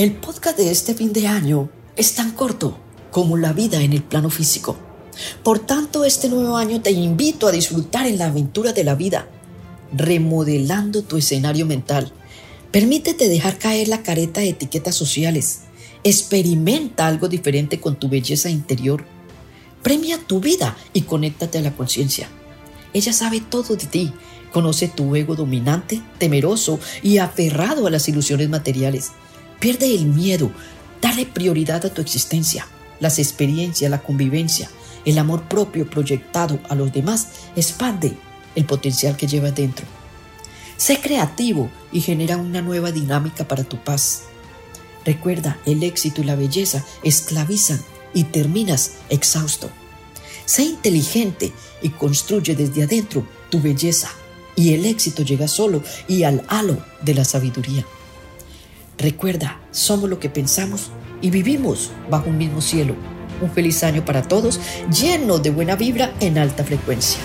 El podcast de este fin de año es tan corto como la vida en el plano físico. Por tanto, este nuevo año te invito a disfrutar en la aventura de la vida, remodelando tu escenario mental. Permítete dejar caer la careta de etiquetas sociales. Experimenta algo diferente con tu belleza interior. Premia tu vida y conéctate a la conciencia. Ella sabe todo de ti. Conoce tu ego dominante, temeroso y aferrado a las ilusiones materiales. Pierde el miedo, dale prioridad a tu existencia, las experiencias, la convivencia, el amor propio proyectado a los demás expande el potencial que llevas dentro. Sé creativo y genera una nueva dinámica para tu paz. Recuerda, el éxito y la belleza esclavizan y terminas exhausto. Sé inteligente y construye desde adentro tu belleza y el éxito llega solo y al halo de la sabiduría. Recuerda, somos lo que pensamos y vivimos bajo un mismo cielo. Un feliz año para todos, lleno de buena vibra en alta frecuencia.